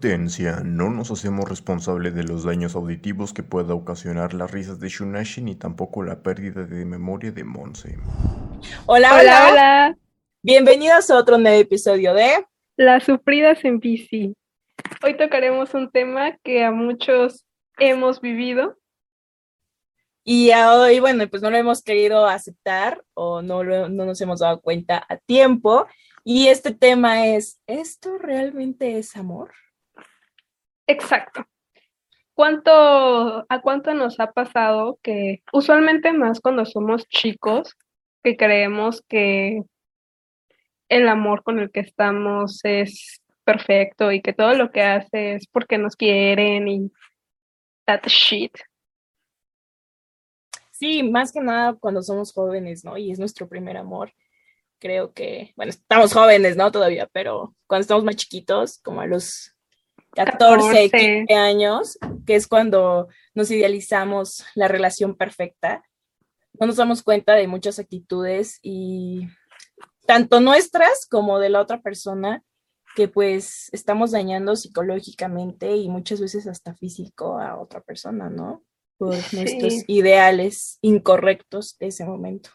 Advertencia: No nos hacemos responsables de los daños auditivos que pueda ocasionar las risas de Shunashi ni tampoco la pérdida de memoria de Monse. Hola, hola, hola. Bienvenidos a otro nuevo episodio de Las sufridas en bici. Hoy tocaremos un tema que a muchos hemos vivido. Y hoy, bueno, pues no lo hemos querido aceptar o no, no nos hemos dado cuenta a tiempo. Y este tema es, ¿esto realmente es amor? Exacto. ¿Cuánto, ¿A cuánto nos ha pasado que usualmente más cuando somos chicos, que creemos que el amor con el que estamos es perfecto y que todo lo que hace es porque nos quieren y that shit? Sí, más que nada cuando somos jóvenes, ¿no? Y es nuestro primer amor creo que, bueno, estamos jóvenes, ¿no? Todavía, pero cuando estamos más chiquitos, como a los 14, 15 años, que es cuando nos idealizamos la relación perfecta, no nos damos cuenta de muchas actitudes y tanto nuestras como de la otra persona que pues estamos dañando psicológicamente y muchas veces hasta físico a otra persona, ¿no? Por nuestros ideales incorrectos de ese momento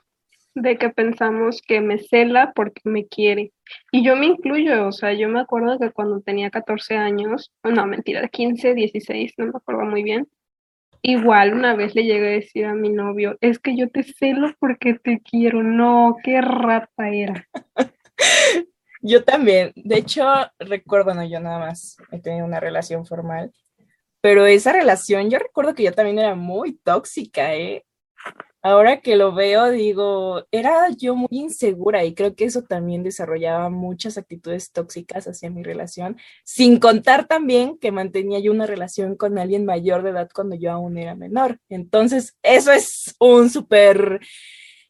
de que pensamos que me cela porque me quiere. Y yo me incluyo, o sea, yo me acuerdo que cuando tenía 14 años, no, mentira, 15, 16, no me acuerdo muy bien, igual una vez le llegué a decir a mi novio, es que yo te celo porque te quiero, no, qué rata era. yo también, de hecho, recuerdo, no, yo nada más he tenido una relación formal, pero esa relación, yo recuerdo que yo también era muy tóxica, ¿eh? Ahora que lo veo, digo, era yo muy insegura y creo que eso también desarrollaba muchas actitudes tóxicas hacia mi relación, sin contar también que mantenía yo una relación con alguien mayor de edad cuando yo aún era menor. Entonces, eso es un súper,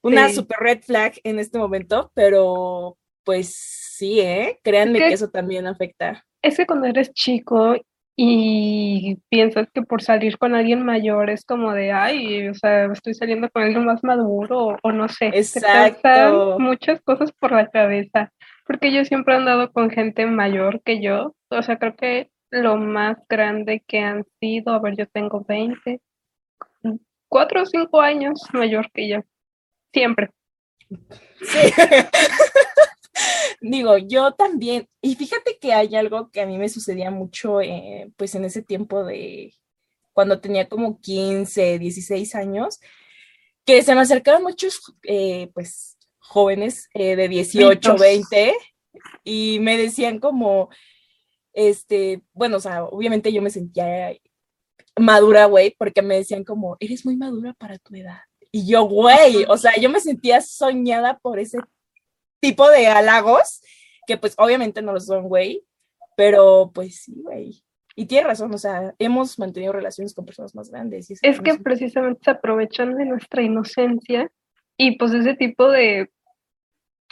una súper red flag en este momento, pero pues sí, ¿eh? Créanme que eso también afecta. Es que cuando eres chico y piensas que por salir con alguien mayor es como de, ay, o sea, estoy saliendo con alguien más maduro o, no sé. Exacto. muchas cosas por la cabeza, porque yo siempre he andado con gente mayor que yo, o sea, creo que lo más grande que han sido, a ver, yo tengo 20, 4 o 5 años mayor que yo, siempre. Sí. Digo, yo también, y fíjate que hay algo que a mí me sucedía mucho, eh, pues en ese tiempo de cuando tenía como 15, 16 años, que se me acercaron muchos, eh, pues, jóvenes eh, de 18, 20, y me decían como, este, bueno, o sea, obviamente yo me sentía madura, güey, porque me decían como, eres muy madura para tu edad. Y yo, güey, o sea, yo me sentía soñada por ese tipo de halagos, que pues obviamente no lo son, güey, pero pues sí, güey. Y tiene razón, o sea, hemos mantenido relaciones con personas más grandes. es que precisamente se aprovechan de nuestra inocencia y pues ese tipo de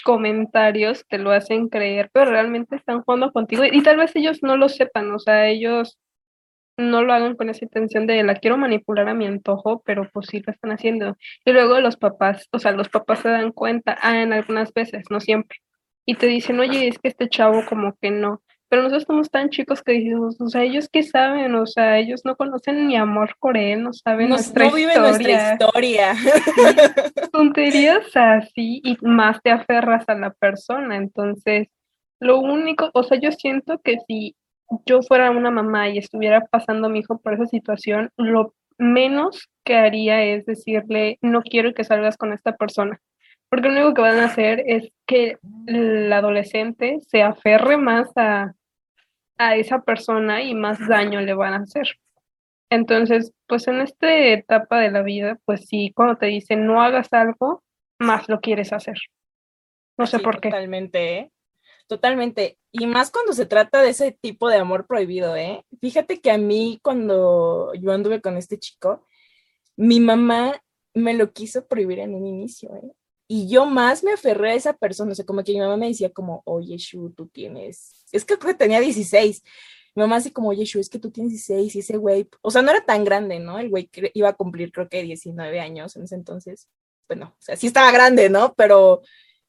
comentarios te lo hacen creer, pero realmente están jugando contigo y tal vez ellos no lo sepan, o sea, ellos no lo hagan con esa intención de la quiero manipular a mi antojo, pero pues sí lo están haciendo. Y luego los papás, o sea, los papás se dan cuenta, ah, en algunas veces, no siempre, y te dicen, oye, es que este chavo como que no. Pero nosotros somos tan chicos que decimos, o sea, ellos qué saben, o sea, ellos no conocen mi amor por él, no saben nuestra no viven nuestra historia. Tonterías así y más te aferras a la persona. Entonces, lo único, o sea, yo siento que si yo fuera una mamá y estuviera pasando a mi hijo por esa situación, lo menos que haría es decirle, no quiero que salgas con esta persona. Porque lo único que van a hacer es que el adolescente se aferre más a, a esa persona y más daño le van a hacer. Entonces, pues en esta etapa de la vida, pues sí, cuando te dicen no hagas algo, más lo quieres hacer. No sé por qué. Totalmente, ¿eh? Totalmente. Y más cuando se trata de ese tipo de amor prohibido, ¿eh? Fíjate que a mí cuando yo anduve con este chico, mi mamá me lo quiso prohibir en un inicio, ¿eh? Y yo más me aferré a esa persona, o sea, como que mi mamá me decía como, oye, Shu, tú tienes, es que creo que tenía 16. Mi mamá así como, oye, Shu, es que tú tienes 16 y ese güey, o sea, no era tan grande, ¿no? El güey iba a cumplir creo que 19 años en ese entonces. Bueno, o sea, sí estaba grande, ¿no? Pero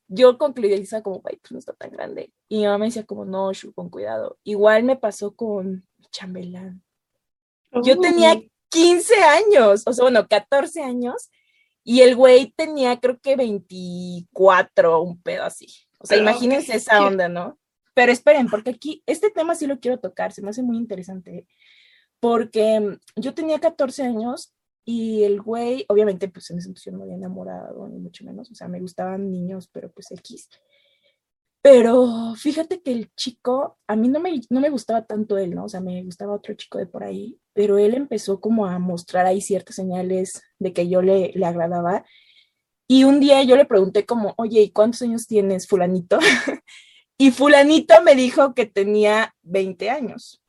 yo concluí, Elisa, como, güey, pues no está tan grande. Y mi mamá me decía como, no, Shu, con cuidado. Igual me pasó con chambelán. Yo tenía 15 años, o sea, bueno, 14 años, y el güey tenía creo que 24, un pedo así. O sea, imagínense esa onda, ¿no? Pero esperen, porque aquí este tema sí lo quiero tocar, se me hace muy interesante, porque yo tenía 14 años y el güey, obviamente, pues en ese entonces no me había enamorado, ni mucho menos, o sea, me gustaban niños, pero pues X. Pero fíjate que el chico, a mí no me, no me gustaba tanto él, ¿no? O sea, me gustaba otro chico de por ahí, pero él empezó como a mostrar ahí ciertas señales de que yo le, le agradaba. Y un día yo le pregunté como, oye, ¿y cuántos años tienes, fulanito? y fulanito me dijo que tenía 20 años.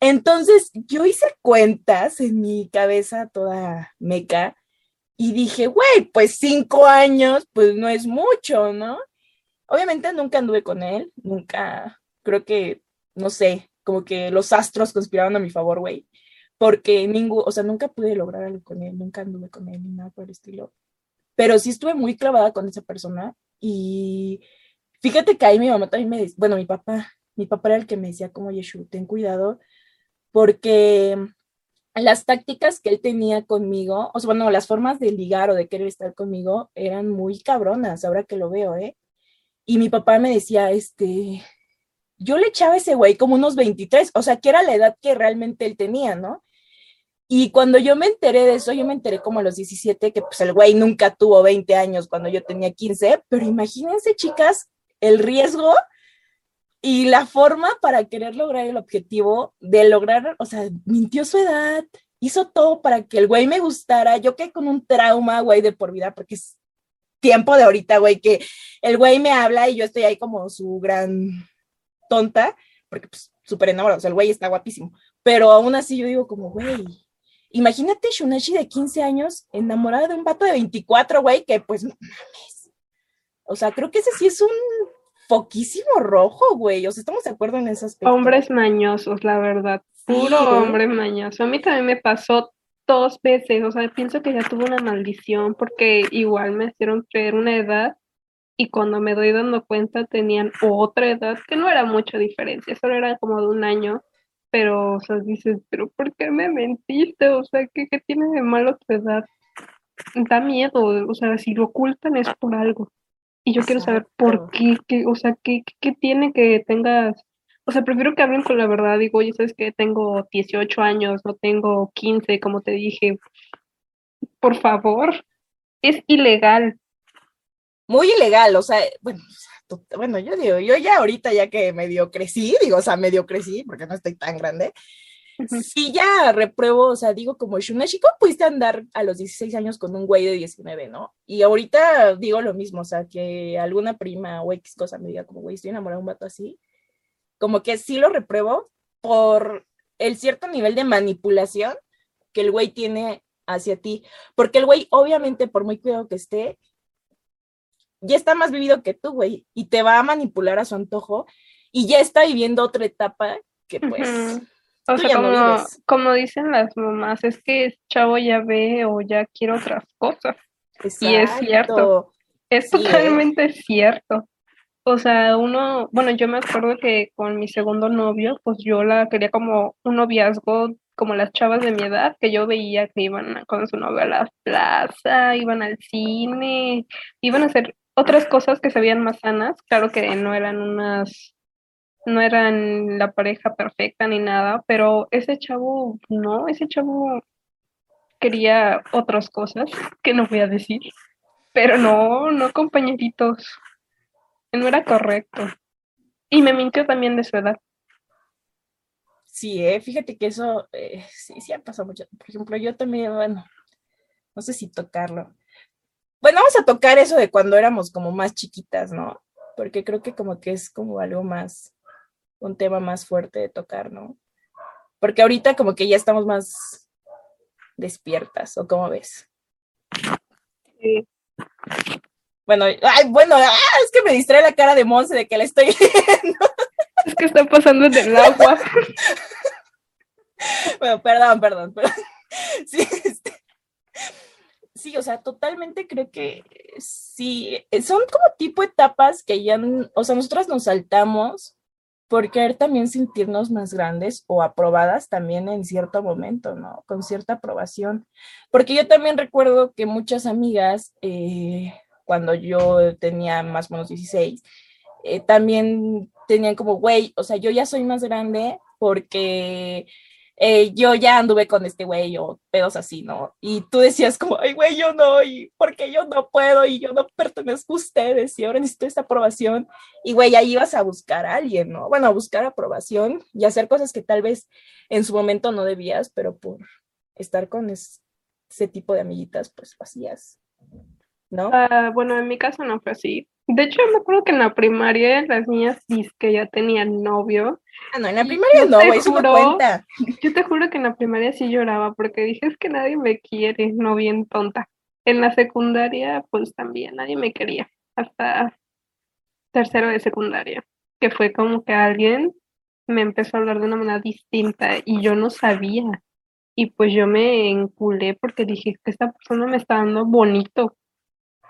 Entonces yo hice cuentas en mi cabeza toda meca y dije, güey, pues cinco años, pues no es mucho, ¿no? Obviamente nunca anduve con él, nunca, creo que, no sé, como que los astros conspiraron a mi favor, güey, porque ningún, o sea, nunca pude lograr algo con él, nunca anduve con él ni nada por el estilo, pero sí estuve muy clavada con esa persona y fíjate que ahí mi mamá también me, bueno, mi papá, mi papá era el que me decía como, Yeshu, ten cuidado porque las tácticas que él tenía conmigo, o sea, bueno, las formas de ligar o de querer estar conmigo eran muy cabronas, ahora que lo veo, ¿eh? Y mi papá me decía, este, yo le echaba a ese güey como unos 23, o sea, que era la edad que realmente él tenía, ¿no? Y cuando yo me enteré de eso, yo me enteré como a los 17, que pues el güey nunca tuvo 20 años cuando yo tenía 15, pero imagínense, chicas, el riesgo y la forma para querer lograr el objetivo de lograr, o sea, mintió su edad, hizo todo para que el güey me gustara. Yo quedé con un trauma, güey, de por vida, porque es tiempo de ahorita, güey, que el güey me habla y yo estoy ahí como su gran tonta, porque pues súper enamorado, o sea, el güey está guapísimo. Pero aún así yo digo como, güey, imagínate Shunashi de 15 años enamorada de un vato de 24, güey, que pues mames. O sea, creo que ese sí es un poquísimo rojo, güey. O sea, estamos de acuerdo en esas aspecto. Hombres mañosos, la verdad. Puro hombre mañoso. A mí también me pasó dos veces. O sea, pienso que ya tuve una maldición porque igual me hicieron creer una edad y cuando me doy dando cuenta tenían otra edad que no era mucha diferencia, solo era como de un año. Pero, o sea, dices, pero ¿por qué me mentiste? O sea, ¿qué, qué tiene de malo tu edad? Da miedo, o sea, si lo ocultan es por algo. Y yo quiero saber por qué, qué o sea, qué, qué, tiene que tengas, o sea, prefiero que hablen con la verdad, digo, oye, sabes que tengo 18 años, no tengo 15, como te dije, por favor, es ilegal. Muy ilegal, o sea, bueno, bueno, yo digo, yo ya ahorita ya que medio crecí, digo, o sea, medio crecí, porque no estoy tan grande, Sí, ya repruebo, o sea, digo como Shunashi, ¿cómo pudiste andar a los 16 años con un güey de 19, no? Y ahorita digo lo mismo, o sea, que alguna prima o X cosa me diga como, güey, estoy enamorado de un vato así, como que sí lo repruebo por el cierto nivel de manipulación que el güey tiene hacia ti, porque el güey, obviamente, por muy cuidado que esté, ya está más vivido que tú, güey, y te va a manipular a su antojo, y ya está viviendo otra etapa que pues... O sea, como, como, dicen las mamás, es que chavo ya ve o ya quiere otras cosas. Y es cierto. Es totalmente cierto. O sea, uno, bueno, yo me acuerdo que con mi segundo novio, pues yo la quería como un noviazgo como las chavas de mi edad, que yo veía que iban con su novio a la plaza, iban al cine, iban a hacer otras cosas que se veían más sanas, claro que no eran unas no eran la pareja perfecta ni nada, pero ese chavo, no, ese chavo quería otras cosas que no voy a decir, pero no, no compañeritos, no era correcto. Y me mintió también de su edad. Sí, eh, fíjate que eso eh, sí, sí ha pasado mucho. Por ejemplo, yo también, bueno, no sé si tocarlo. Bueno, vamos a tocar eso de cuando éramos como más chiquitas, ¿no? Porque creo que como que es como algo más, un tema más fuerte de tocar, ¿no? Porque ahorita como que ya estamos más despiertas, ¿o cómo ves? Sí. Bueno, ay, bueno, ah, es que me distrae la cara de Monse de que le estoy viendo. Es que está pasando en el agua. bueno, perdón, perdón, perdón. Sí, este, Sí, o sea, totalmente creo que sí, son como tipo etapas que ya, o sea, nosotras nos saltamos por querer también sentirnos más grandes o aprobadas también en cierto momento, ¿no? Con cierta aprobación. Porque yo también recuerdo que muchas amigas, eh, cuando yo tenía más o menos 16, eh, también tenían como, güey, o sea, yo ya soy más grande porque eh, yo ya anduve con este güey o pedos así, ¿no? Y tú decías como, ay, güey, yo no, y porque yo no puedo y yo no pertenezco a ustedes y ahora necesito esta aprobación. Y güey, ahí ibas a buscar a alguien, ¿no? Bueno, a buscar aprobación y hacer cosas que tal vez en su momento no debías, pero por estar con ese tipo de amiguitas, pues lo hacías, ¿no? Ah, bueno, en mi caso no fue así. De hecho, me acuerdo que en la primaria las niñas que ya tenían novio. Ah, no, en la primaria no, güey, eso no cuenta. Yo te juro que en la primaria sí lloraba porque dije, es que nadie me quiere, no bien tonta. En la secundaria, pues también nadie me quería, hasta tercero de secundaria, que fue como que alguien me empezó a hablar de una manera distinta y yo no sabía. Y pues yo me enculé porque dije que esta persona me está dando bonito.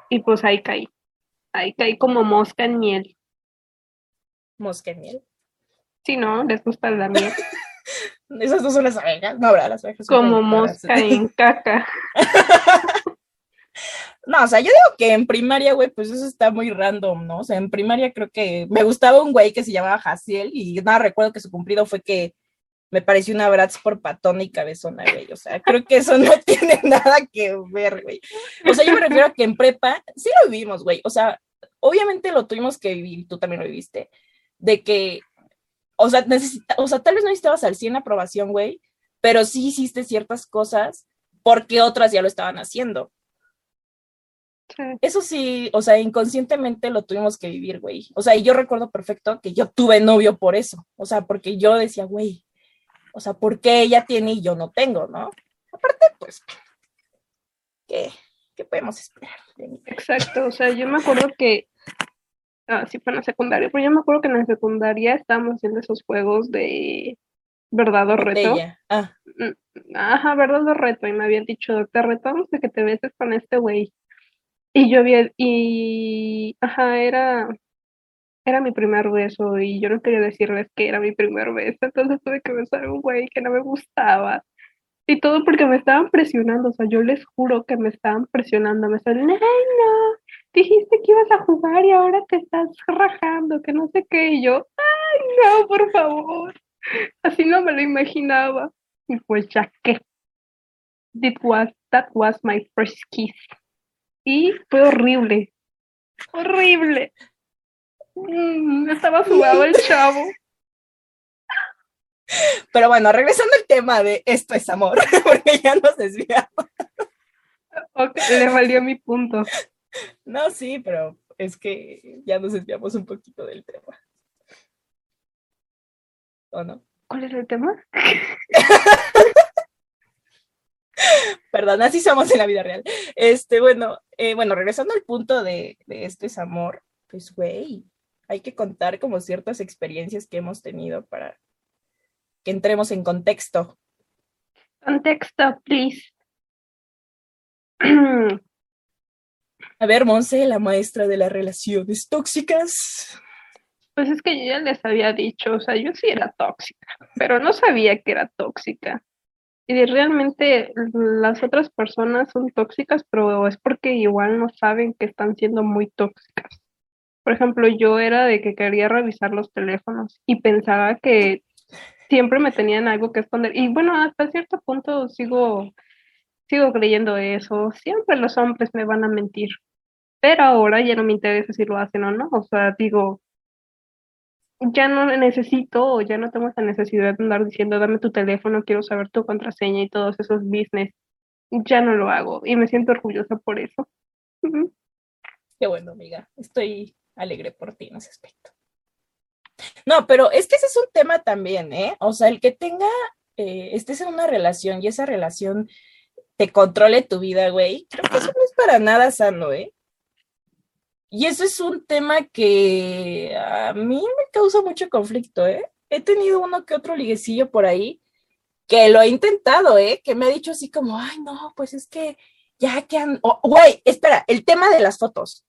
Y pues ahí caí. Ahí caí como mosca en miel. ¿Mosca en miel? Sí, ¿no? Les gusta la miel. Esas no son las abejas, no habrá las abejas. Como mosca en caca. No, o sea, yo digo que en primaria, güey, pues eso está muy random, ¿no? O sea, en primaria creo que me gustaba un güey que se llamaba Jaciel y nada, recuerdo que su cumplido fue que me pareció una Bratz por patona y cabezona, güey. O sea, creo que eso no tiene nada que ver, güey. O sea, yo me refiero a que en prepa sí lo vivimos, güey. O sea, obviamente lo tuvimos que vivir, tú también lo viviste, de que, o sea, necesita, o sea, tal vez no necesitabas al 100 aprobación, güey, pero sí hiciste ciertas cosas porque otras ya lo estaban haciendo. Eso sí, o sea, inconscientemente lo tuvimos que vivir, güey. O sea, y yo recuerdo perfecto que yo tuve novio por eso. O sea, porque yo decía, güey, o sea, ¿por qué ella tiene y yo no tengo, no? Aparte, pues, ¿qué, qué podemos esperar? Exacto, o sea, yo me acuerdo que, ah, sí fue en la secundaria, pero yo me acuerdo que en la secundaria estábamos haciendo esos juegos de verdad o reto. Ah. Mm, ajá, verdad o reto, y me habían dicho, te retamos de que te beses con este güey. Y yo había, y, ajá, era, era mi primer beso y yo no quería decirles que era mi primer beso, entonces tuve que besar a un güey que no me gustaba. Y todo porque me estaban presionando, o sea, yo les juro que me estaban presionando, me estaban, ay no, dijiste que ibas a jugar y ahora te estás rajando, que no sé qué, y yo, ay no, por favor, así no me lo imaginaba. Y pues ya que, that was, that was my first kiss. Y fue horrible, horrible. Mm, estaba jugado el chavo. Pero bueno, regresando al tema de esto es amor, porque ya nos desviamos. Ok, le valió mi punto. No, sí, pero es que ya nos desviamos un poquito del tema. ¿O no? ¿Cuál es el tema? Perdón, así somos en la vida real. Este, bueno, eh, bueno, regresando al punto de, de esto es amor, pues, güey, hay que contar como ciertas experiencias que hemos tenido para que entremos en contexto. Contexto, please. A ver, Monse, la maestra de las relaciones tóxicas. Pues es que yo ya les había dicho, o sea, yo sí era tóxica, pero no sabía que era tóxica. Y realmente las otras personas son tóxicas, pero es porque igual no saben que están siendo muy tóxicas. Por ejemplo, yo era de que quería revisar los teléfonos y pensaba que siempre me tenían algo que esconder. Y bueno, hasta cierto punto sigo, sigo creyendo eso. Siempre los hombres me van a mentir. Pero ahora ya no me interesa si lo hacen o no. O sea, digo, ya no necesito o ya no tengo esa necesidad de andar diciendo, dame tu teléfono, quiero saber tu contraseña y todos esos business. Ya no lo hago y me siento orgullosa por eso. Qué bueno, amiga. Estoy alegre por ti en ese aspecto. No, pero es que ese es un tema también, ¿eh? O sea, el que tenga, eh, estés en una relación y esa relación te controle tu vida, güey, creo que eso no es para nada sano, ¿eh? Y eso es un tema que a mí me causa mucho conflicto, ¿eh? He tenido uno que otro liguecillo por ahí que lo he intentado, ¿eh? Que me ha dicho así como, ay, no, pues es que ya que han, güey, espera, el tema de las fotos.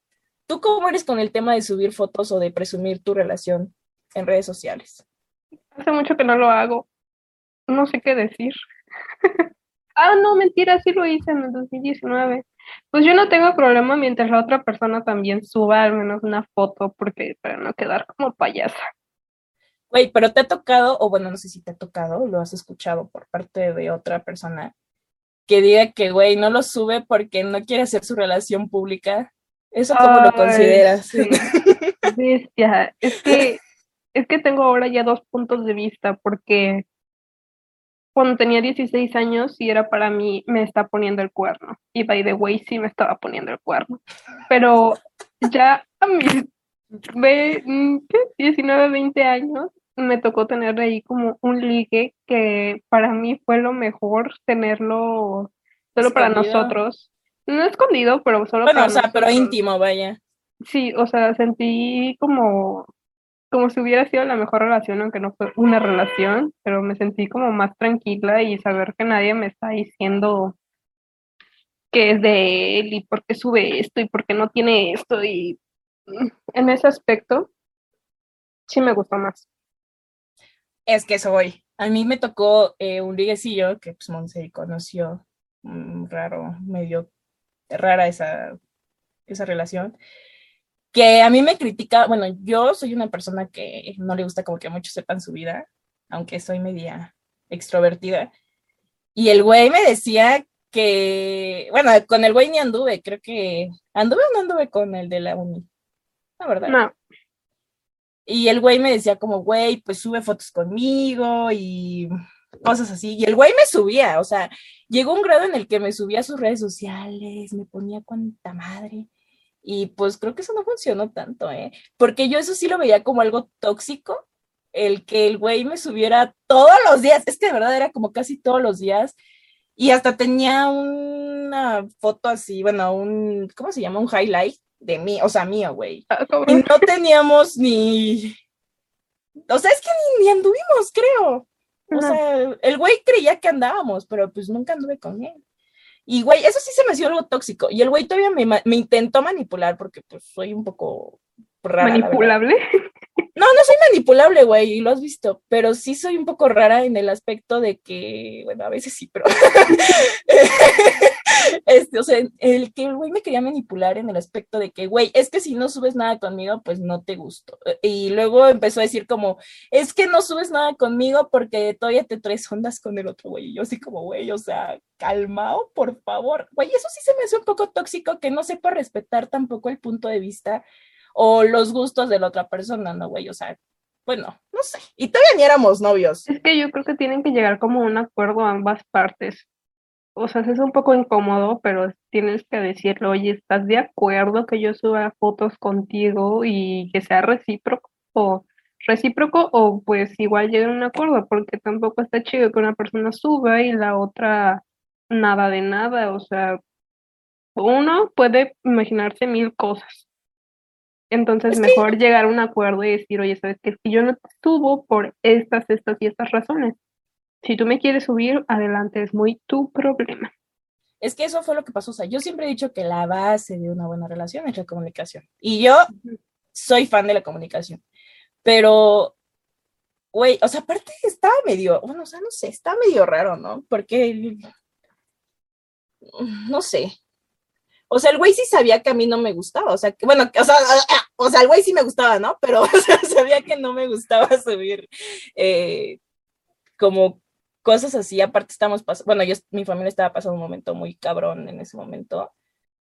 ¿Tú cómo eres con el tema de subir fotos o de presumir tu relación en redes sociales? Hace mucho que no lo hago. No sé qué decir. ah, no, mentira, sí lo hice en el 2019. Pues yo no tengo problema mientras la otra persona también suba al menos una foto, porque para no quedar como payasa. Güey, pero te ha tocado, o bueno, no sé si te ha tocado, lo has escuchado por parte de otra persona, que diga que, güey, no lo sube porque no quiere hacer su relación pública. ¿Eso cómo lo consideras? Sí. Es que, es que tengo ahora ya dos puntos de vista, porque cuando tenía 16 años, si era para mí, me está poniendo el cuerno. Y by the way, sí me estaba poniendo el cuerno. Pero ya a mis 19, 20 años, me tocó tener ahí como un ligue que para mí fue lo mejor tenerlo solo para nosotros. No escondido, pero solo bueno, o sea, pero íntimo, vaya. Sí, o sea, sentí como como si hubiera sido la mejor relación, aunque no fue una relación, pero me sentí como más tranquila y saber que nadie me está diciendo que es de él y por qué sube esto y por qué no tiene esto y en ese aspecto sí me gustó más. Es que soy. A mí me tocó eh, un liguecillo que pues Monse conoció, mm, raro, medio rara esa, esa relación que a mí me critica, bueno, yo soy una persona que no le gusta como que muchos sepan su vida, aunque soy media extrovertida. Y el güey me decía que, bueno, con el güey ni anduve, creo que anduve o no anduve con el de la uni. La verdad. No. Y el güey me decía como, güey, pues sube fotos conmigo y cosas así. Y el güey me subía, o sea, llegó un grado en el que me subía a sus redes sociales, me ponía cuanta madre. Y pues creo que eso no funcionó tanto, ¿eh? Porque yo eso sí lo veía como algo tóxico, el que el güey me subiera todos los días, es que de verdad era como casi todos los días, y hasta tenía una foto así, bueno, un, ¿cómo se llama? Un highlight de mí, o sea, mío, güey. Ah, y no teníamos ni, o sea, es que ni, anduvimos, creo. O sea, el güey creía que andábamos, pero pues nunca anduve con él. Y, güey, eso sí se me hacía algo tóxico. Y el güey todavía me, intentó manipular porque, pues, soy un poco rara. ¿Manipulable? No, no soy manipulable, güey, y lo has visto, pero sí soy un poco rara en el aspecto de que, bueno, a veces sí, pero este, o sea, el que el güey me quería manipular en el aspecto de que, güey, es que si no subes nada conmigo, pues no te gusto. Y luego empezó a decir como, es que no subes nada conmigo porque todavía te traes ondas con el otro güey. Y yo así como, güey, o sea, calmado, por favor. Güey, eso sí se me hace un poco tóxico que no sepa respetar tampoco el punto de vista o los gustos de la otra persona, ¿no, güey? O sea, bueno, no sé. Y todavía ni éramos novios. Es que yo creo que tienen que llegar como a un acuerdo a ambas partes. O sea, es un poco incómodo, pero tienes que decirle, oye, ¿estás de acuerdo que yo suba fotos contigo y que sea recíproco? O recíproco, o pues igual llegar a un acuerdo, porque tampoco está chido que una persona suba y la otra nada de nada. O sea, uno puede imaginarse mil cosas. Entonces, mejor llegar a un acuerdo y decir, oye, sabes que si yo no te subo por estas, estas y estas razones, si tú me quieres subir, adelante, es muy tu problema. Es que eso fue lo que pasó. O sea, yo siempre he dicho que la base de una buena relación es la comunicación. Y yo soy fan de la comunicación. Pero, güey, o sea, aparte estaba medio, bueno, o sea, no sé, está medio raro, ¿no? Porque, no sé, o sea, el güey sí sabía que a mí no me gustaba, o sea, que, bueno, o sea, o sea, el güey sí me gustaba, ¿no? Pero o sea, sabía que no me gustaba subir eh, como cosas así, aparte estamos pasando, bueno, yo, mi familia estaba pasando un momento muy cabrón en ese momento.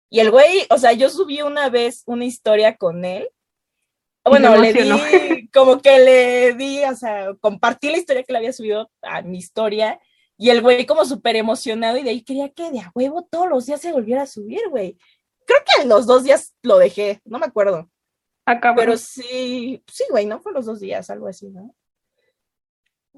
Y el güey, o sea, yo subí una vez una historia con él. Bueno, le di, como que le di, o sea, compartí la historia que le había subido a mi historia y el güey como súper emocionado y de ahí quería que de a huevo todos los días se volviera a subir, güey. Creo que en los dos días lo dejé, no me acuerdo. Acá, Pero sí, sí, güey, ¿no? Fue los dos días, algo así, ¿no?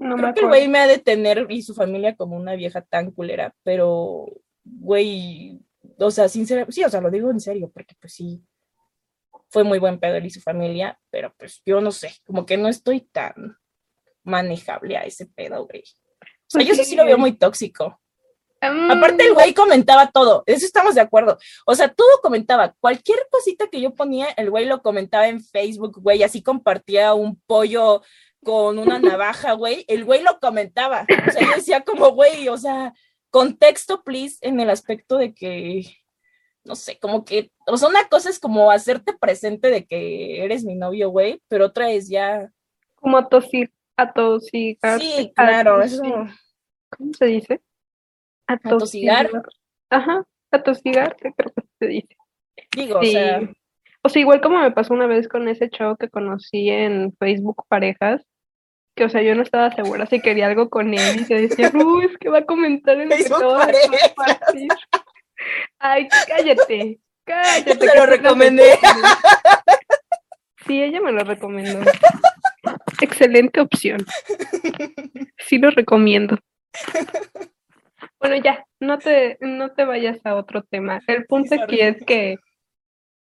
No Creo que el güey me ha de tener y su familia como una vieja tan culera, pero, güey, o sea, sinceramente, sí, o sea, lo digo en serio, porque pues sí, fue muy buen pedo él y su familia, pero pues yo no sé, como que no estoy tan manejable a ese pedo, güey. Pues yo sí lo veo muy tóxico. Mm, Aparte el güey comentaba todo, eso estamos de acuerdo. O sea, todo comentaba, cualquier cosita que yo ponía, el güey lo comentaba en Facebook, güey, así compartía un pollo con una navaja, güey, el güey lo comentaba. O sea, yo decía como, güey, o sea, contexto, please, en el aspecto de que, no sé, como que, o sea, una cosa es como hacerte presente de que eres mi novio, güey, pero otra es ya... Como atosir, atosigar. Sí, claro, eso... ¿Cómo se dice? Atosigar. Ajá, atosigar, creo que se dice. Digo, Sí. o sea, O sea, igual como me pasó una vez con ese chavo que conocí en Facebook Parejas, que o sea, yo no estaba segura si quería algo con él y se decía, uy, es que va a comentar en lo que compartir". Ay, cállate, cállate. Te lo recomendé. Sí, ella me lo recomendó. Excelente opción. Sí lo recomiendo. Bueno, ya, no te, no te vayas a otro tema. El punto aquí es que,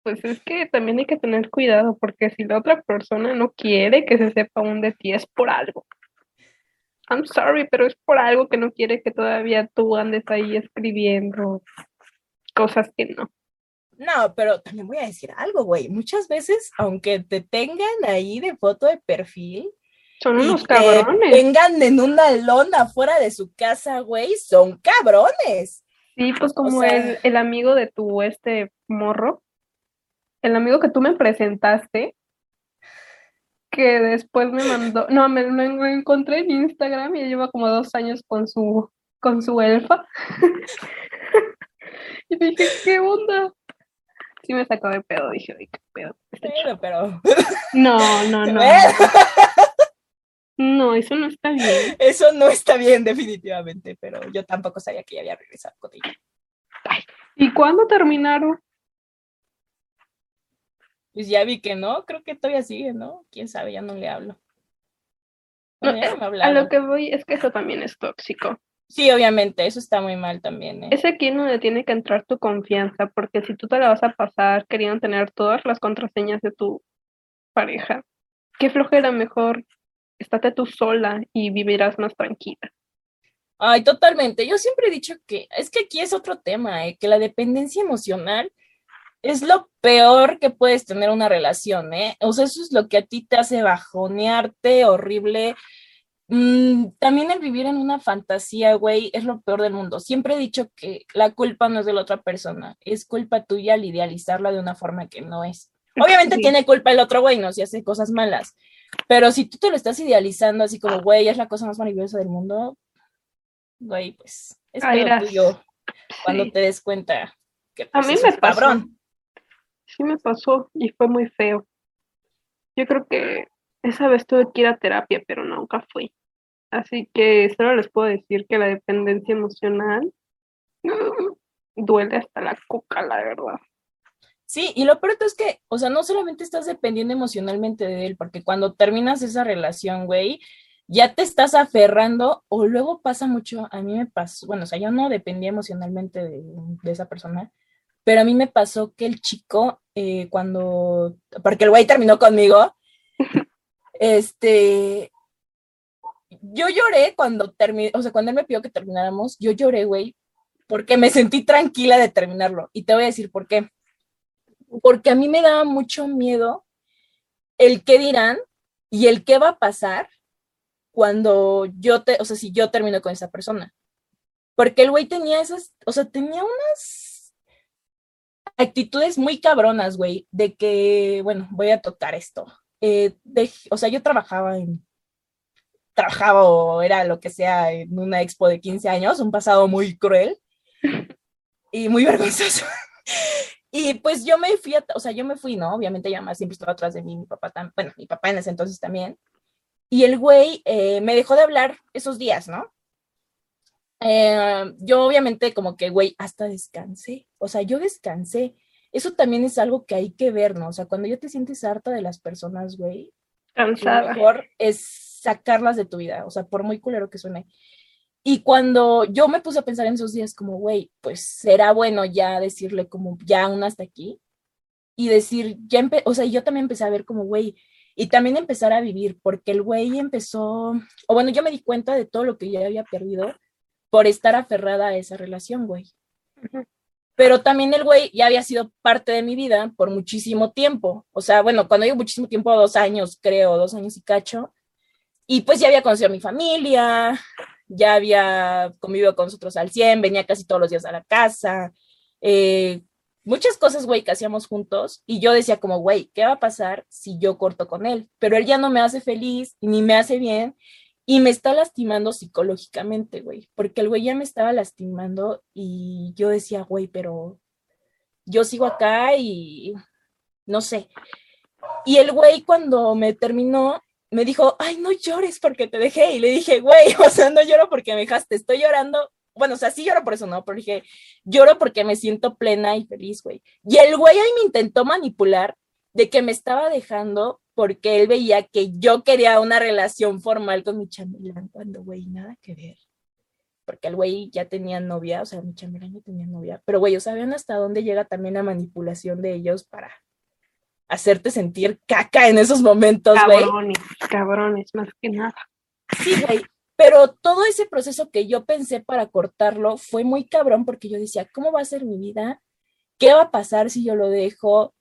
pues es que también hay que tener cuidado, porque si la otra persona no quiere que se sepa aún de ti, es por algo. I'm sorry, pero es por algo que no quiere que todavía tú andes ahí escribiendo cosas que no. No, pero también voy a decir algo, güey. Muchas veces, aunque te tengan ahí de foto de perfil Son y unos te cabrones. tengan en una lona fuera de su casa, güey, son cabrones. Sí, pues como sea- el, el amigo de tu este morro, el amigo que tú me presentaste, que después me mandó, no, me lo en- lo encontré en Instagram y ya lleva como dos años con su, con su elfa. Y dije, ¿qué onda? Sí me sacó de pedo, dije, "Ay, qué pedo. este chavo". Bueno, pero No, no, no. No, eso no está bien. eso no está bien definitivamente, pero yo tampoco sabía que ya había regresado con ella. ¿Y cuándo terminaron? Pues ya vi que no, creo que todavía sigue, ¿no? Quién sabe, ya no le hablo. No me A lo que voy es que eso también es tóxico. Sí, obviamente, eso está muy mal también, ¿eh? Es aquí donde tiene que entrar tu confianza, porque si tú te la vas a pasar queriendo tener todas las contraseñas de tu pareja, qué flojera mejor, estate tú sola y vivirás más tranquila. Ay, totalmente. Yo siempre he dicho que es que aquí es otro tema, ¿eh? que la dependencia emocional es lo peor que puedes tener una relación, ¿eh? O sea, eso es lo que a ti te hace bajonearte horrible. Mm, también el vivir en una fantasía, güey, es lo peor del mundo. Siempre he dicho que la culpa no es de la otra persona, es culpa tuya al idealizarla de una forma que no es. Obviamente Sí. tiene culpa el otro güey, ¿no? Si hace cosas malas. Pero si tú te lo estás idealizando así como, güey, es la cosa más maravillosa del mundo, güey, pues es irás. tuyo cuando Sí, te des cuenta que A pues, mí eso me pasó. cabrón. Sí me pasó y fue muy feo. Yo creo que esa vez tuve que ir a terapia, pero nunca fui. Así que solo les puedo decir que la dependencia emocional mm, duele hasta la coca, la verdad. Sí, y lo peor es que, o sea, no solamente estás dependiendo emocionalmente de él, porque cuando terminas esa relación, güey, ya te estás aferrando, o luego pasa mucho, a mí me pasó, bueno, o sea, yo no dependía emocionalmente de, de esa persona, pero a mí me pasó que el chico, eh, cuando, porque el güey terminó conmigo, este, yo lloré cuando terminé, o sea, cuando él me pidió que termináramos, yo lloré, güey, porque me sentí tranquila de terminarlo, y te voy a decir por qué porque a mí me daba mucho miedo el qué dirán y el qué va a pasar cuando yo te, o sea, si yo termino con esa persona. Porque el güey tenía esas, o sea, tenía unas actitudes muy cabronas, güey, de que, bueno, voy a tocar esto. Eh, de- o sea, yo trabajaba en, trabajaba o era lo que sea en una expo de 15 años, un pasado muy cruel y muy vergonzoso. Y pues yo me fui, a, o sea, yo me fui, ¿no? Obviamente mi mamá siempre estaba atrás de mí, mi papá también, bueno, mi papá en ese entonces también. Y el güey eh, me dejó de hablar esos días, ¿no? Eh, yo obviamente como que, güey, hasta descansé, o sea, yo descansé. Eso también es algo que hay que ver, ¿no? O sea, cuando ya te sientes harta de las personas, güey, lo mejor es sacarlas de tu vida, o sea, por muy culero que suene. Y cuando yo me puse a pensar en esos días como, güey, pues será bueno ya decirle como ya un hasta aquí y decir, ya o sea, yo también empecé a ver como, güey, y también empezar a vivir, porque el güey empezó, o bueno, yo me di cuenta de todo lo que ya había perdido, por estar aferrada a esa relación, güey. Pero también el güey ya había sido parte de mi vida por muchísimo tiempo. O sea, bueno, cuando digo muchísimo tiempo, dos años, creo, dos años y cacho. Y pues ya había conocido a mi familia, ya había convivido con nosotros al 100, venía casi todos los días a la casa. Eh, muchas cosas, güey, que hacíamos juntos. Y yo decía como, güey, ¿qué va a pasar si yo corto con él? Pero él ya no me hace feliz ni me hace bien. Y me está lastimando psicológicamente, güey, porque el güey ya me estaba lastimando y yo decía, güey, pero yo sigo acá y no sé. Y el güey cuando me terminó, me dijo, ay, no llores porque te dejé. Y le dije, güey, o sea, no lloro porque me dejaste, estoy llorando. Bueno, o sea, sí lloro por eso, no, pero dije, lloro porque me siento plena y feliz, güey. Y el güey ahí me intentó manipular de que me estaba dejando porque él veía que yo quería una relación formal con mi chambelán, cuando, güey, nada que ver. Porque el güey ya tenía novia, o sea, mi chambelán ya tenía novia. Pero, güey, ¿saben hasta dónde llega también la manipulación de ellos para hacerte sentir caca en esos momentos, güey? Cabrones, cabrones, más que nada. Sí, güey. Pero todo ese proceso que yo pensé para cortarlo fue muy cabrón porque yo decía, ¿cómo va a ser mi vida? ¿Qué va a pasar si yo lo dejo?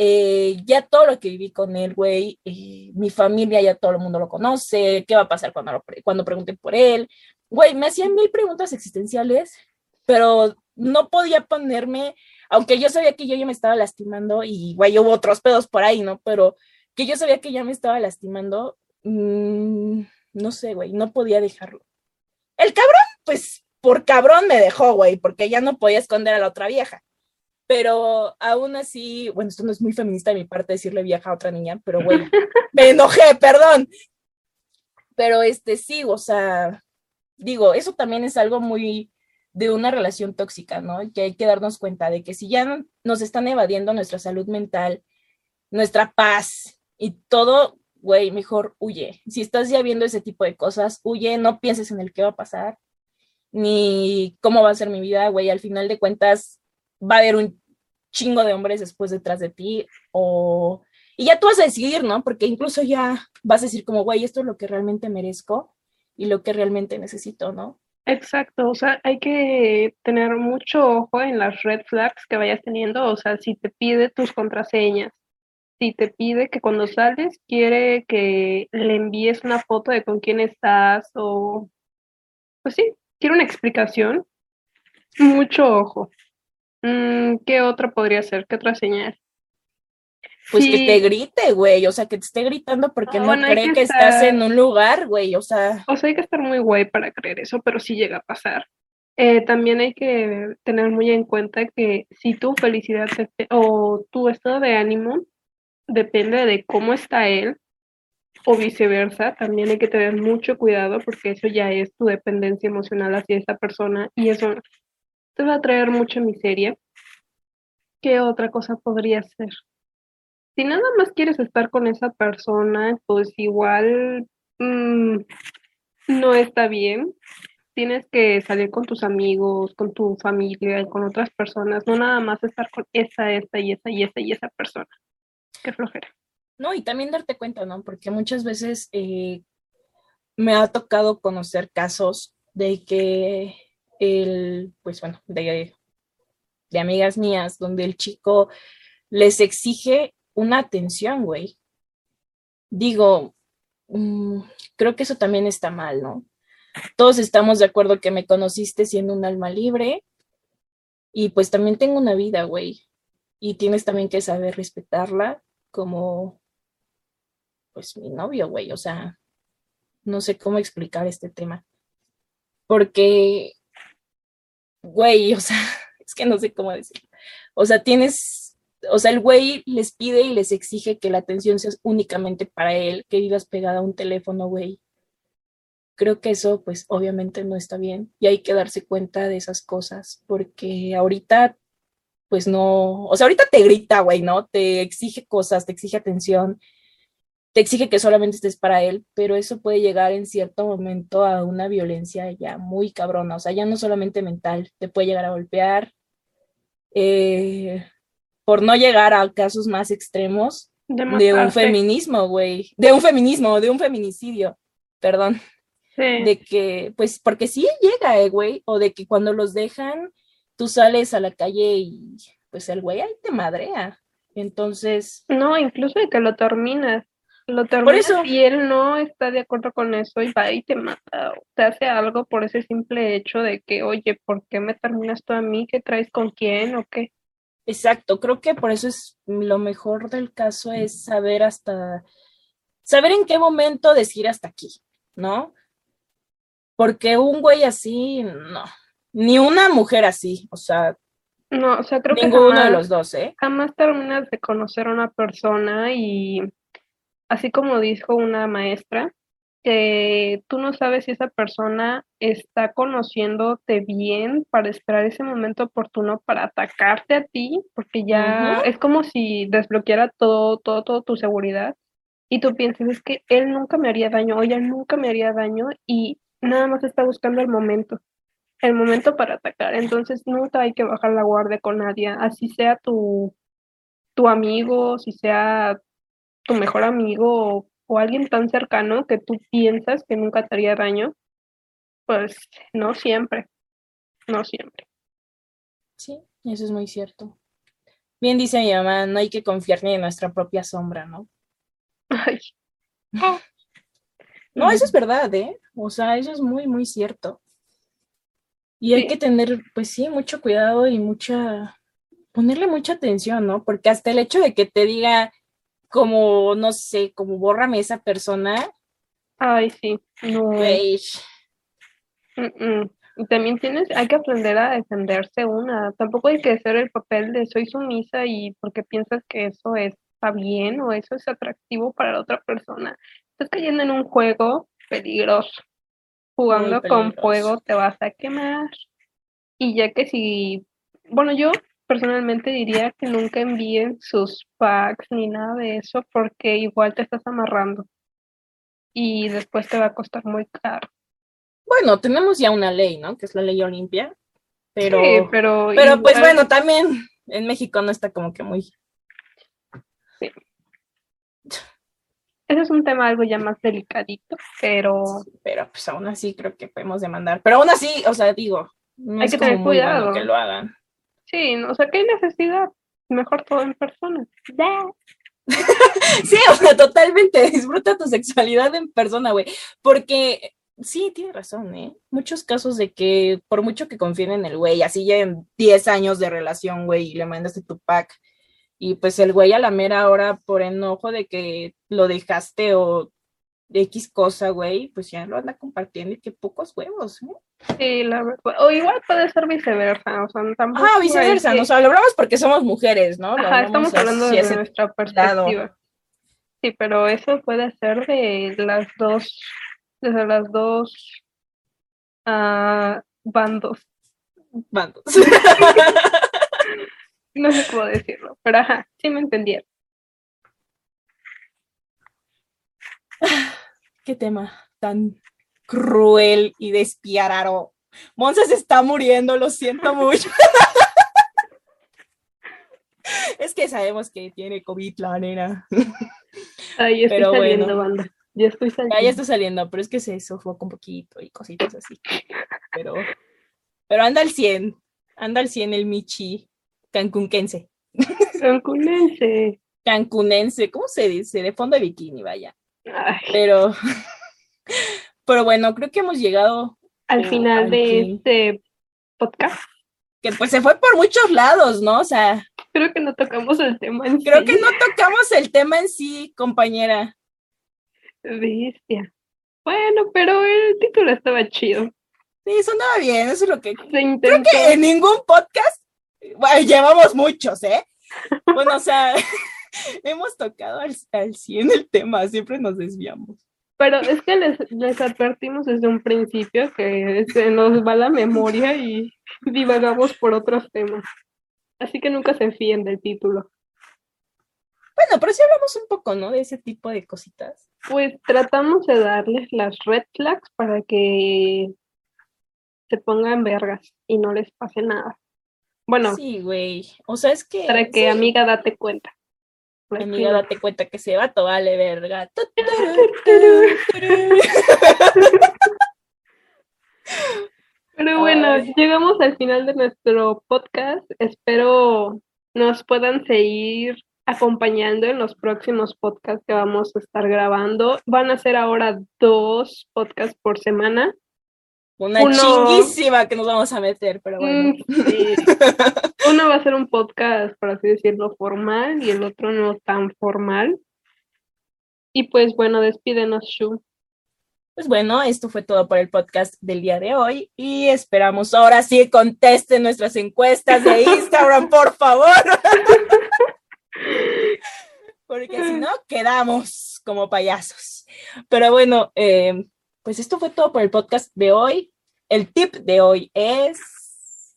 Eh, ya todo lo que viví con él, güey, eh, mi familia ya todo el mundo lo conoce, qué va a pasar cuando, lo cuando pregunten por él, güey, me hacían mil preguntas existenciales, pero no podía ponerme, aunque yo sabía que yo ya me estaba lastimando y, güey, hubo otros pedos por ahí, ¿no? Pero que yo sabía que ya me estaba lastimando, mmm, no sé, güey, no podía dejarlo. El cabrón, pues, por cabrón me dejó, güey, porque ya no podía esconder a la otra vieja pero aún así, bueno, esto no es muy feminista de mi parte decirle vieja a otra niña, pero güey, me enojé, perdón. Pero este sí, o sea, digo, eso también es algo muy de una relación tóxica, ¿no? Que hay que darnos cuenta de que si ya nos están evadiendo nuestra salud mental, nuestra paz y todo, güey, mejor huye. Si estás ya viendo ese tipo de cosas, huye, no pienses en el qué va a pasar, ni cómo va a ser mi vida, güey. Al final de cuentas, va a haber un chingo de hombres después detrás de ti o... Y ya tú vas a decidir, ¿no? Porque incluso ya vas a decir como, güey, esto es lo que realmente merezco y lo que realmente necesito, ¿no? Exacto, o sea, hay que tener mucho ojo en las red flags que vayas teniendo, o sea, si te pide tus contraseñas, si te pide que cuando sales quiere que le envíes una foto de con quién estás o, pues sí, quiere una explicación, mucho ojo. Mm, ¿qué otra podría ser? ¿Qué otra señal? Pues que te grite, güey, o sea, que te esté gritando porque ah, no cree que, estás en un lugar, güey, o sea. O sea, hay que estar muy güey para creer eso, pero sí llega a pasar. Eh, también hay que tener muy en cuenta que si tu felicidad o tu estado de ánimo depende de cómo está él o viceversa, también hay que tener mucho cuidado porque eso ya es tu dependencia emocional hacia esa persona y eso te va a traer mucha miseria. ¿Qué otra cosa podría ser? Si nada más quieres estar con esa persona, pues igual mm, no está bien. Tienes que salir con tus amigos, con tu familia con otras personas, no nada más estar con esa, esta y esa y esa y esa persona. Qué flojera. No, y también darte cuenta, ¿no? Porque muchas veces eh, me ha tocado conocer casos de que el, pues bueno, de, amigas mías, donde el chico les exige una atención, güey. Digo, mm, creo que eso también está mal, ¿no? Todos estamos de acuerdo que me conociste siendo un alma libre y pues también tengo una vida, güey. Y tienes también que saber respetarla como, pues mi novio, güey. O sea, no sé cómo explicar este tema. Porque güey, o sea, es que no sé cómo decirlo. O sea, tienes, o sea, el güey les pide y les exige que la atención sea únicamente para él, que vivas pegada a un teléfono, güey. Creo que eso, pues, obviamente no está bien y hay que darse cuenta de esas cosas, porque ahorita, pues no, o sea, ahorita te grita, güey, ¿no? Te exige cosas, te exige atención, te exige que solamente estés para él, pero eso puede llegar en cierto momento a una violencia ya muy cabrona, o sea, ya no solamente mental, te puede llegar a golpear, eh, por no llegar a casos más extremos de, un feminismo, güey, de un feminismo, de un feminicidio, perdón. De que, pues, porque sí llega, eh, güey, o de que cuando los dejan, tú sales a la calle y pues el güey ahí te madrea. Entonces. No, incluso de que lo terminas. Lo terminas eso. y él no está de acuerdo con eso y va y te mata o te hace algo por ese simple hecho de que, oye, ¿por qué me terminas tú a mí? ¿Qué traes con quién o qué? Exacto, creo que por eso es lo mejor del caso es saber hasta, saber en qué momento decir hasta aquí, ¿no? Porque un güey así, no, ni una mujer así, o sea, No, o sea, creo que ninguno de jamás, los dos, ¿eh? jamás terminas de conocer a una persona y así como dijo una maestra, que tú no sabes si esa persona está conociéndote bien para esperar ese momento oportuno para atacarte a ti, porque ya es como si desbloqueara todo, todo, todo tu seguridad y tú piensas, es que él nunca me haría daño o ella nunca me haría daño y nada más está buscando el momento, el momento para atacar. Entonces nunca hay que bajar la guardia con nadie, así sea tu, tu amigo, si sea tu mejor amigo o, o alguien tan cercano que tú piensas que nunca te haría daño, pues no siempre, no siempre. Sí, eso es muy cierto. Bien dice mi mamá, no hay que confiar ni en nuestra propia sombra, ¿no? Ay, No, eso es verdad, ¿eh? O sea, eso es muy, muy cierto. Y hay que tener, pues sí, mucho cuidado y mucha, ponerle mucha atención, ¿no? Porque hasta el hecho de que te diga como, no sé, como bórrame esa persona, ay, sí, no. mm, mm. Y también tienes, hay que aprender a defenderse una. Tampoco hay que hacer el papel de soy sumisa y porque piensas que eso está bien o eso es atractivo para la otra persona. Estás cayendo en un juego peligroso. Jugando con fuego te vas a quemar. Y ya que si, bueno, yo personalmente diría que nunca envíen sus packs ni nada de eso porque igual te estás amarrando. Y después te va a costar muy caro. Bueno, tenemos ya una ley, ¿no? Que es la ley Olimpia, pero, Sí, pero pero pues bueno, también en México no está como que muy, Ese es un tema algo ya más delicadito, pero pero pues aún así creo que podemos demandar. Pero aún así, o sea, digo, no Hay es que tener bueno cuidado. que lo hagan. Sí, o sea, ¿qué necesidad? Mejor todo en persona. Sí, o sea, totalmente, disfruta tu sexualidad en persona, güey, porque sí, tiene razón, ¿eh? Muchos casos de que por mucho que confíen en el güey, así lleven 10 años de relación, güey, y le mandaste tu pack, y pues el güey a la mera hora por enojo de que lo dejaste o de X cosa, güey, pues ya lo anda compartiendo y qué pocos huevos, ¿eh? Sí, la verdad. O igual puede ser viceversa, o sea, tampoco Ah, viceversa, nos hablamos porque somos mujeres, ¿no? Ajá, estamos hablando de nuestra lado. perspectiva. Sí, pero eso puede ser de las dos, desde las dos ah, bandos. bandos. No sé cómo decirlo, pero ajá, sí me entendieron. Qué tema tan cruel y despiadado. Monza se está muriendo, lo siento mucho. es que sabemos que tiene COVID la nena. Ahí estoy Pero saliendo, bueno. banda. Ya estoy saliendo. Ya, ya está saliendo, pero es que se sofoca un poquito y cositas así. Pero, pero anda al 100, anda al 100 el Michi cancunquense. Cancunense. Cancunense, ¿cómo se dice? De fondo de bikini, vaya. Ay, Pero, pero bueno, creo que hemos llegado al Oh, final de este podcast, que pues se fue por muchos lados, ¿no? O sea, creo que no tocamos el tema en creo sí. que no tocamos el tema en sí, compañera. Bestia. Bueno, pero el título estaba chido. Sí, sonaba bien, eso es lo que... Se intentó. Que en ningún podcast, bueno, llevamos muchos, ¿eh? Bueno, o sea, hemos tocado al, al 100 el tema, siempre nos desviamos. Pero es que les, les advertimos desde un principio que se nos va la memoria y divagamos por otros temas. Así que nunca se fíen del título. Bueno, pero sí hablamos un poco, ¿no? De ese tipo de cositas. Pues tratamos de darles las red flags para que se pongan vergas y no les pase nada. Bueno, Sí, güey. O sea, es que... para que sí, amiga date cuenta. Pues Amiga, date cuenta que ese vato vale verga. Pero bueno, llegamos al final de nuestro podcast. Espero nos puedan seguir acompañando en los próximos podcasts que vamos a estar grabando. Van a ser ahora dos podcasts por semana. Una chinguísima que nos vamos a meter, pero bueno. Mm, Uno va a ser un podcast, por así decirlo, formal y el otro no tan formal. Y pues bueno, despídenos, Shu. Pues bueno, esto fue todo por el podcast del día de hoy y esperamos ahora sí contesten nuestras encuestas de Instagram, por favor. Porque si no, quedamos como payasos. Pero bueno, eh, pues esto fue todo por el podcast de hoy. El tip de hoy es.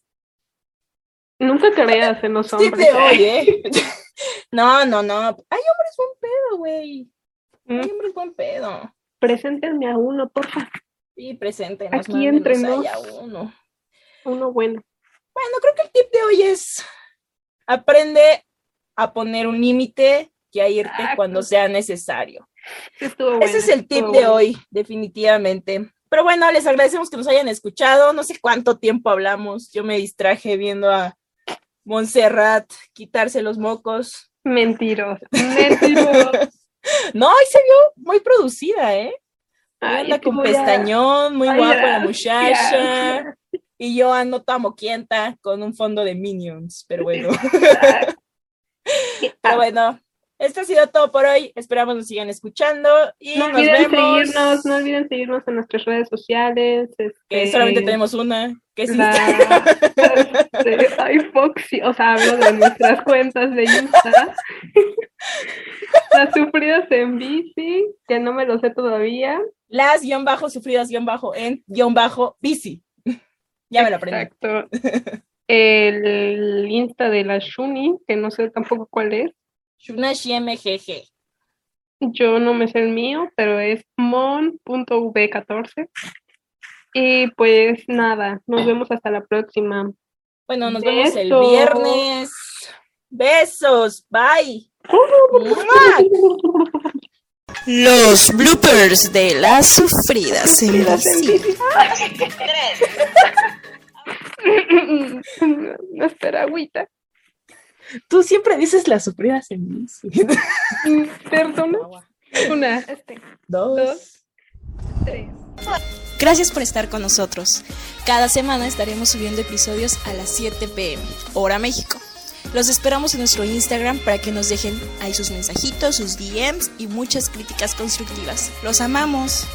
Nunca creas en los hombres. Tip de hoy, ¿eh? no, no, no. Hay hombres buen pedo, güey. Hay ¿Mm? hombres buen pedo. Preséntenme a uno, porfa. Sí, preséntenos. Aquí entre nos. uno. Uno bueno. Bueno, creo que el tip de hoy es aprende a poner un límite y a irte cuando sea necesario. Ese es el tip de hoy, definitivamente. Pero bueno, les agradecemos que nos hayan escuchado. No sé cuánto tiempo hablamos. Yo me distraje viendo a Montserrat quitarse los mocos. Mentiros, mentiros. no, y se vio muy producida, ¿eh? anda con pestañón, muy guapa la muchacha. Y yo ando toda moquienta con un fondo de Minions, pero bueno. pero bueno, esto ha sido todo por hoy. Esperamos nos sigan escuchando y no olviden seguirnos, no olviden seguirnos en nuestras redes sociales. Que este, solamente tenemos una, que es Ay, Foxy, o sea, hablo de nuestras cuentas de Insta. Las sufridas en bici, que no me lo sé todavía. Las guion bajo sufridas guion bajo en guion bajo bici. ya me lo aprendí. Exacto. El Insta de la Shuni, que no sé tampoco cuál es. Shunashi MGG. Yo no me sé el mío, pero es mon.v14. Y pues nada, nos vemos hasta la próxima. Bueno, nos vemos el viernes. Besos, bye. Los bloopers de las sufridas en No espera agüita. Tú siempre dices las sufridas en mí. Perdona. Una, este, dos, tres. Gracias por estar con nosotros. Cada semana estaremos subiendo episodios a las 7 pm, hora México. Los esperamos en nuestro Instagram para que nos dejen ahí sus mensajitos, sus DMs y muchas críticas constructivas. Los amamos.